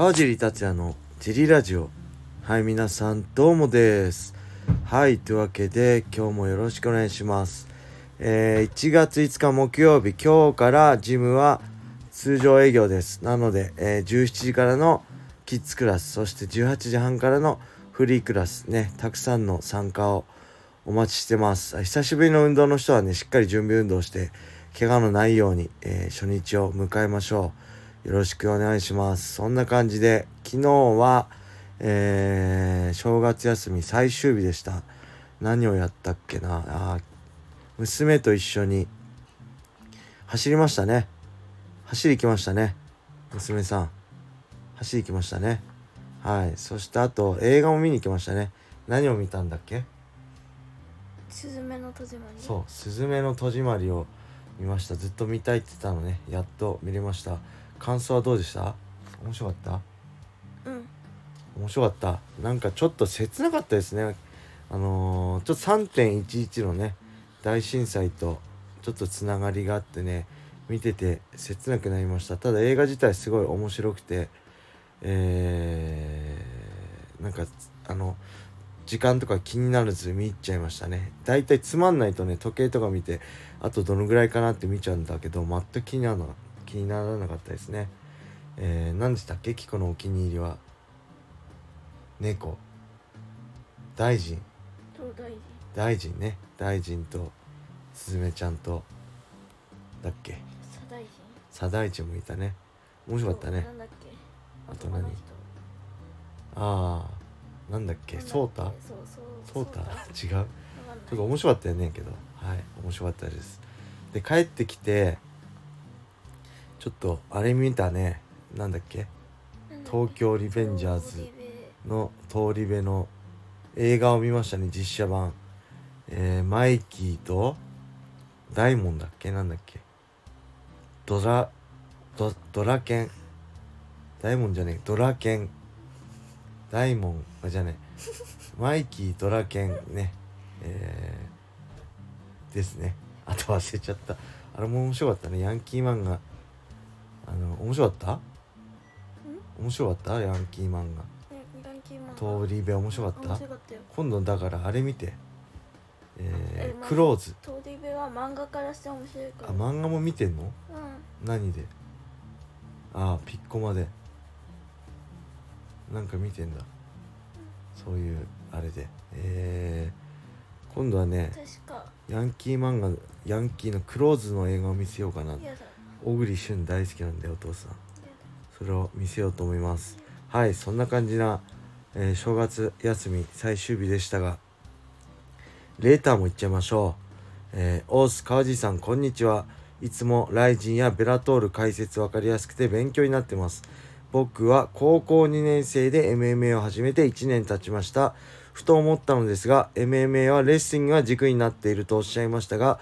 川尻達也のジリラジオ。はい皆さんどうもです。はいというわけで今日もよろしくお願いします。えー、1月5日木曜日今日からジムは通常営業です。なので、えー、17時からのキッズクラスそして18時半からのフリークラスねたくさんの参加をお待ちしてます。久しぶりの運動の人はねしっかり準備運動して怪我のないように、えー、初日を迎えましょう。よろしくお願いします。そんな感じで昨日は、えー、正月休み最終日でした。何をやったっけな。あ娘と一緒に走りましたね。走り行きましたね娘さん。走り行きましたね。はい。そしてあと映画も見に行きましたね。何を見たんだっけ？すずめの戸締まり。そう「すずめの戸締まり」を見ました。ずっと見たいって言ったのね。やっと見れました感想はどうでした？面白かった？うん。面白かった？なんかちょっと切なかったですね。あのー、ちょっと3.11のね大震災とちょっとつながりがあってね見てて切なくなりました。ただ映画自体すごい面白くてえー、なんかあの時間とか気にならず見入っちゃいましたね。だいたいつまんないとね時計とか見てあとどのぐらいかなって見ちゃうんだけど全く気にならな気にならなかったですね。えー、何でしたっけ？キコのお気に入りは。猫。大臣。大臣。ね。大臣とすずめちゃんと。だっけ？左大臣。左大臣もいたね。面白かったね。あと何？ああなんだっけ？ソータ？そうそうソータ？違う。ちょっと面白かったよねけど。はい面白かったです。で帰ってきてちょっとあれ見たね。なんだっけ？東京リベンジャーズ。の通り部の映画を見ましたね実写版。えー、マイキーとダイモンだっけ？なんだっけ？ドラドドラケン。ダイモンじゃねえ。ドラケン。ダイモンあじゃねえ。マイキードラケンね。えー、ですね。あと忘れちゃった。あれも面白かったね。ヤンキー漫画あの面白かった？面白かった？ヤンキー漫画。通り部面白かった？面白かったよ。今度だからあれ見て。えー、クローズ。通り部は漫画からして面白いかあら漫画も見てんの？うん。何で？あピッコマで。なんか見てんだ。そういうあれで。えー、今度はねヤンキー漫画ヤンキーのクローズの映画を見せようかな。嫌だ小栗旬大好きなんだよお父さん。それを見せようと思います。はいそんな感じな、えー正月休み最終日でしたがレーターもいっちゃいましょう、えー、オース川地さんこんにちは。いつもライジンやベラトール解説分かりやすくて勉強になってます。僕は高校2年生で MMA を始めて1年経ちました。ふと思ったのですが MMA はレッスンが軸になっているとおっしゃいましたが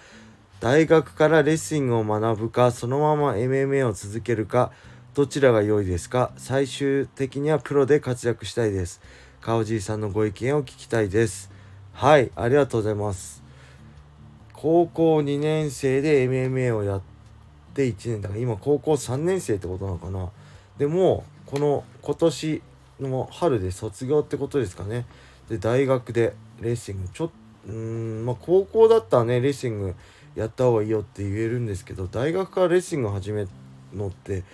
大学からレッスングを学ぶかそのまま MMA を続けるかどちらが良いですか？最終的にはプロで活躍したいです。川尻さんのご意見を聞きたいです。はいありがとうございます。高校2年生で MMA をやって1年だから今高校3年生ってことなのかな？でもこの今年の春で卒業ってことですかね？で大学でレーシングちょっうーんまあ高校だったらねレーシングやった方がいいよって言えるんですけど大学からレーシンを始めるのって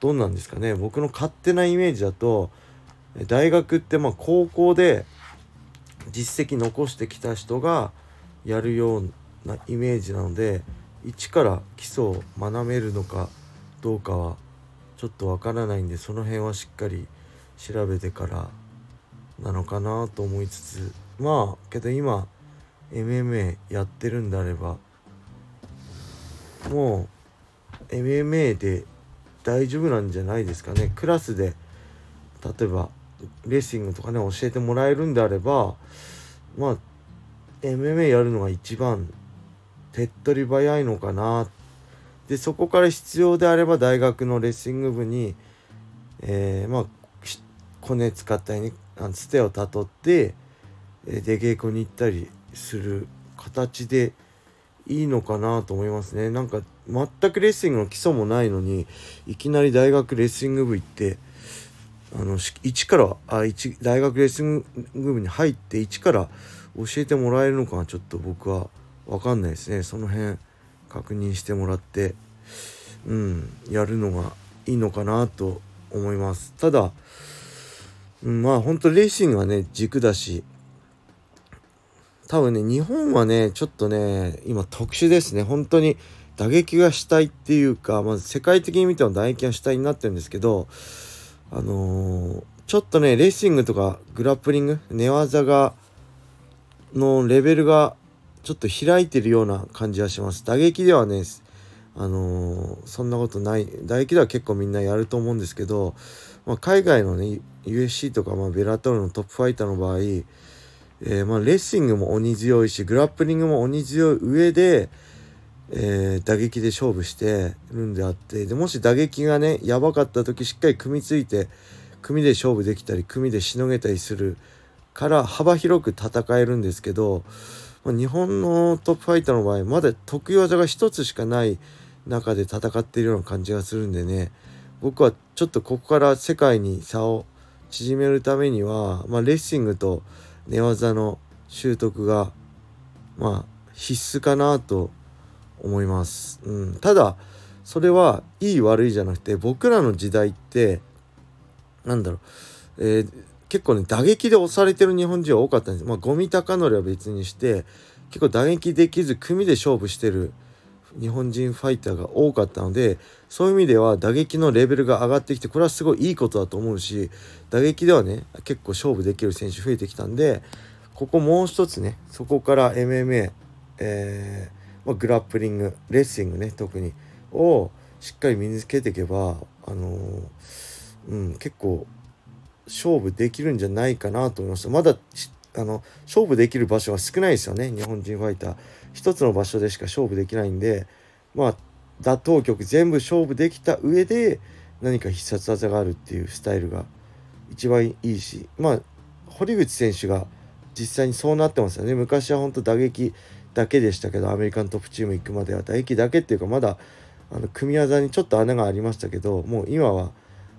どうなんですかね？僕の勝手なイメージだと大学ってまあ高校で実績残してきた人がやるようなイメージなので一から基礎を学べるのかどうかはちょっとわからないんでその辺はしっかり調べてからなのかなと思いつつまあけど今 MMA やってるんであればもう MMA で大丈夫なんじゃないですかね。クラスで例えばレーシングとかね教えてもらえるんであればまあ MMA やるのが一番手っ取り早いのかな。でそこから必要であれば大学のレッシング部にえーまあコネ使ったりねあのつてをたどって出稽古に行ったりする形でいいのかなと思いますね。なんか全くレッシングの基礎もないのにいきなり大学レッシング部行ってあの一からあ一大学レッスング部に入って一から教えてもらえるのかちょっと僕は分かんないですね。その辺確認してもらってうんやるのがいいのかなと思います。ただ、うん、まあ本当レーシングはね軸だし多分ね日本はねちょっとね今特殊ですね。本当に打撃が主体っていうかまず世界的に見ても打撃が主体になってるんですけどあのー、ちょっとねレーシングとかグラップリング寝技がのレベルがちょっと開いてるような感じはします。打撃ではねあのー、そんなことない。打撃では結構みんなやると思うんですけど、まあ、海外のね USC とか、まあ、ベラトルのトップファイターの場合、えー、まあ、レッシングも鬼強いしグラップリングも鬼強い上で、えー、打撃で勝負してるんであってでもし打撃がねやばかった時しっかり組みついて組で勝負できたり組でしのげたりするから幅広く戦えるんですけど、まあ、日本のトップファイターの場合まだ得意技が一つしかない中で戦っているような感じがするんでね僕はちょっとここから世界に差を縮めるためには、まあ、レッシングと寝技の習得がまあ必須かなと思います。うん、ただそれはいい悪いじゃなくて僕らの時代ってなんだろう、えー、結構ね打撃で押されてる日本人は多かったんです。まあゴミ高則は別にして結構打撃できず組で勝負してる日本人ファイターが多かったのでそういう意味では打撃のレベルが上がってきてこれはすごいいいことだと思うし打撃ではね結構勝負できる選手増えてきたんでここもう一つねそこから MMA、えーまあ、グラップリングレッシングね特にをしっかり身につけていけばあのー、うん、結構勝負できるんじゃないかなと思いました。まだあの勝負できる場所は少ないですよね日本人ファイター。一つの場所でしか勝負できないんでまあ打倒局全部勝負できた上で何か必殺技があるっていうスタイルが一番いいしまあ堀口選手が実際にそうなってますよね。昔は本当打撃だけでしたけどアメリカントップチーム行くまでは打撃だけっていうかまだあの組み技にちょっと穴がありましたけどもう今は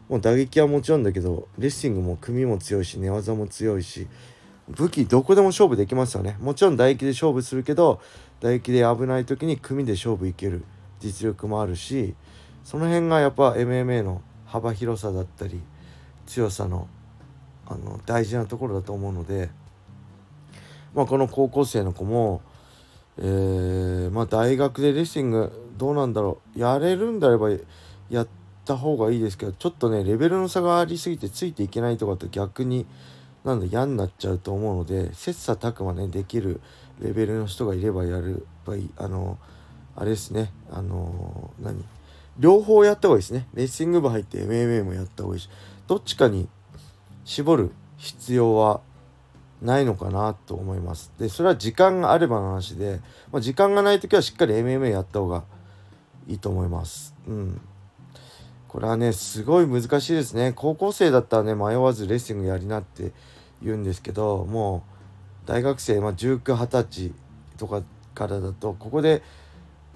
もう打撃はもちろんだけどレッシングも組も強いし寝技も強いし武器どこでも勝負できますよね。もちろん唾液で勝負するけど唾液で危ない時に組で勝負いける。実力もあるしその辺がやっぱ MMA の幅広さだったり強さのあの大事なところだと思うので、まあ、この高校生の子も、えー、まあ、大学でレッシングどうなんだろう。やれるんであればやった方がいいですけどちょっとねレベルの差がありすぎてついていけないとかって逆になんだ嫌になっちゃうと思うので切磋琢磨ねできるレベルの人がいればやるばいあのあれですね。あの何？両方やった方がいいですね。レッシング部入って MMA もやった方がいいし。どっちかに絞る必要はないのかなと思います。でそれは時間があればの話で、まあ、時間がない時はしっかり MMA やった方がいいと思います。うん。これはねすごい難しいですね。高校生だったらね迷わずレッシングやりなって言うんですけどもう大学生、まあ、1920歳とかからだとここで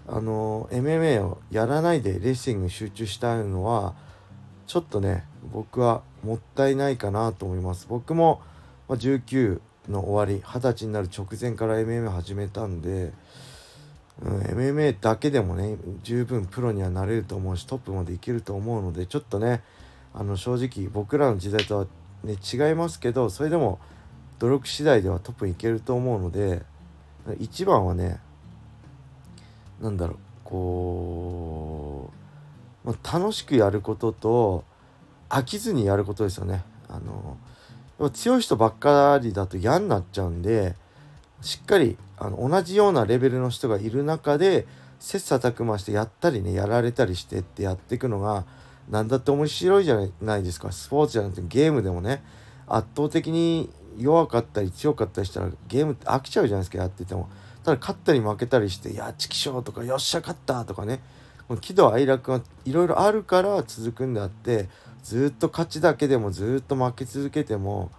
あの MMA をやらないでレッシング集中したいのはちょっとね僕はもったいないかなと思います。僕も、まあ、19の終わり20歳になる直前から MMA 始めたんでうん、MMA だけでもね十分プロにはなれると思うしトップまでいけると思うのでちょっとねあの正直僕らの時代とは、ね、違いますけどそれでも努力次第ではトップにいけると思うので一番はね何だろうこう、まあ、楽しくやることと飽きずにやることですよね。あの強い人ばっかりだと嫌になっちゃうんでしっかりあの同じようなレベルの人がいる中で切磋琢磨してやったりねやられたりしてってやっていくのが何だって面白いじゃないですか。スポーツじゃなくてゲームでもね。圧倒的に弱かったり強かったりしたらゲームって飽きちゃうじゃないですかやってても。ただ勝ったり負けたりして「いやチキショー」とか「よっしゃ勝った」とかね。喜怒哀楽がいろいろあるから続くんであってずっと勝ちだけでもずっと負け続けても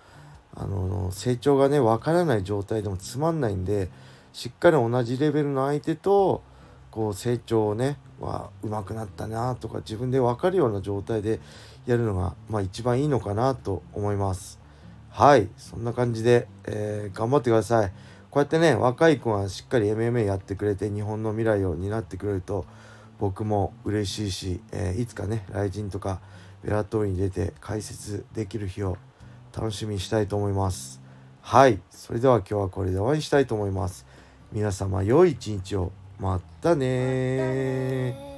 あの成長がね分からない状態でもつまんないんでしっかり同じレベルの相手とこう成長をねは上手くなったなとか自分で分かるような状態でやるのが、まあ、一番いいのかなと思います。はい。そんな感じで、えー、頑張ってください。こうやってね若い子がしっかり MMA やってくれて日本の未来を担ってくれると僕も嬉しいし、えー、いつかね雷神とかベラトーリに出て解説できる日を楽しみにしたいと思います。はい。それでは今日はこれで終わりにしたいと思います。皆様良い一日を。またね